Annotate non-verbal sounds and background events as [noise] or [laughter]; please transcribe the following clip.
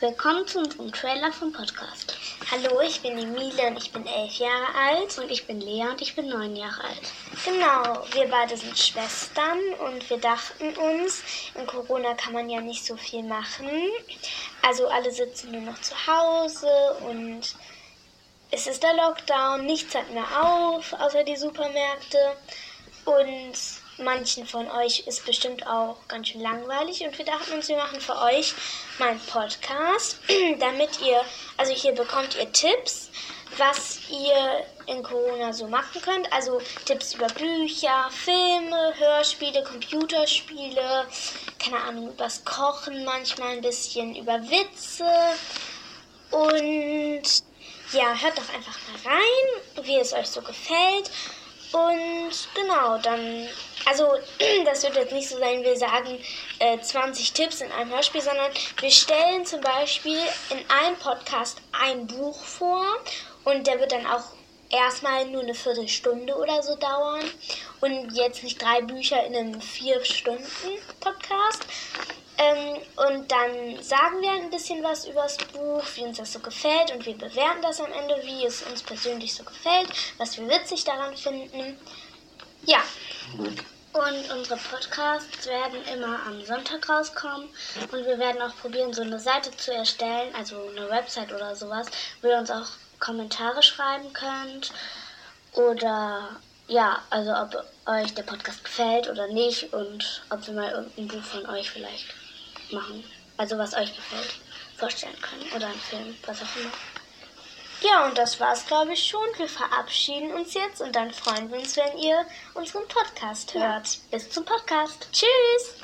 Willkommen zu unserem Trailer vom Podcast. Hallo, ich bin Emilie und ich bin elf Jahre alt. Und ich bin Lea und ich bin neun Jahre alt. Genau, wir beide sind Schwestern und wir dachten uns, in Corona kann man ja nicht so viel machen. Also alle sitzen nur noch zu Hause und es ist der Lockdown, nichts hat mehr auf, außer die Supermärkte. Und manchen von euch ist bestimmt auch ganz schön langweilig und wir dachten uns, wir machen für euch mal einen Podcast, [clears throat] damit ihr, also hier bekommt ihr Tipps, was ihr in Corona so machen könnt. Also Tipps über Bücher, Filme, Hörspiele, Computerspiele, keine Ahnung, übers Kochen manchmal ein bisschen, über Witze und ja, hört doch einfach mal rein, wie es euch so gefällt. Und genau, dann, also [clears throat] das wird jetzt nicht so sein, wir sagen äh, 20 Tipps in einem Hörspiel, sondern wir stellen zum Beispiel in einem Podcast ein Buch vor und der wird dann auch erstmal nur eine Viertelstunde oder so dauern und jetzt nicht drei Bücher in einem Vier-Stunden-Podcast. Ähm, und dann sagen wir ein bisschen was über das Buch, wie uns das so gefällt und wir bewerten das am Ende, wie es uns persönlich so gefällt, was wir witzig daran finden. Ja. Und unsere Podcasts werden immer am Sonntag rauskommen und wir werden auch probieren, so eine Seite zu erstellen, also eine Website oder sowas, wo ihr uns auch Kommentare schreiben könnt oder ja, also ob euch der Podcast gefällt oder nicht und ob wir mal irgendein Buch von euch vielleicht machen. Also was euch gefällt, vorstellen können. Oder einen Film, was auch immer. Ja, und das war's, glaube ich, schon. Wir verabschieden uns jetzt und dann freuen wir uns, wenn ihr unseren Podcast hört. Ja. Bis zum Podcast. Tschüss!